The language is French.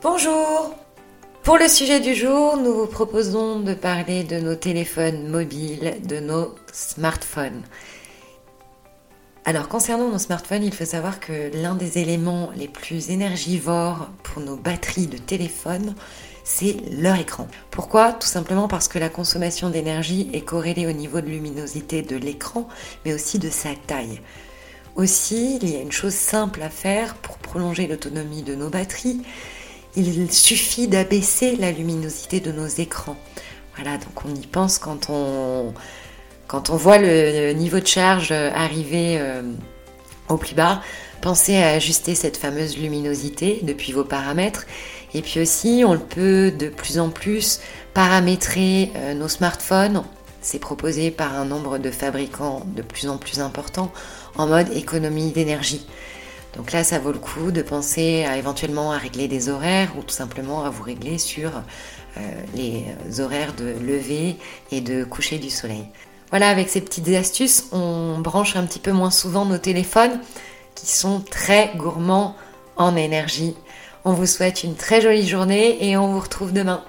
Bonjour Pour le sujet du jour, nous vous proposons de parler de nos téléphones mobiles, de nos smartphones. Alors concernant nos smartphones, il faut savoir que l'un des éléments les plus énergivores pour nos batteries de téléphone, c'est leur écran. Pourquoi? Tout simplement parce que la consommation d'énergie est corrélée au niveau de luminosité de l'écran, mais aussi de sa taille. Aussi, il y a une chose simple à faire pour prolonger l'autonomie de nos batteries. Il suffit d'abaisser la luminosité de nos écrans. Voilà, donc on y pense quand on, quand on voit le niveau de charge arriver euh, au plus bas. Pensez à ajuster cette fameuse luminosité depuis vos paramètres. Et puis aussi, on peut de plus en plus paramétrer euh, nos smartphones. C'est proposé par un nombre de fabricants de plus en plus important en mode économie d'énergie. Donc là, ça vaut le coup de penser à éventuellement à régler des horaires ou tout simplement à vous régler sur euh, les horaires de lever et de coucher du soleil. Voilà, avec ces petites astuces, on branche un petit peu moins souvent nos téléphones qui sont très gourmands en énergie. On vous souhaite une très jolie journée et on vous retrouve demain.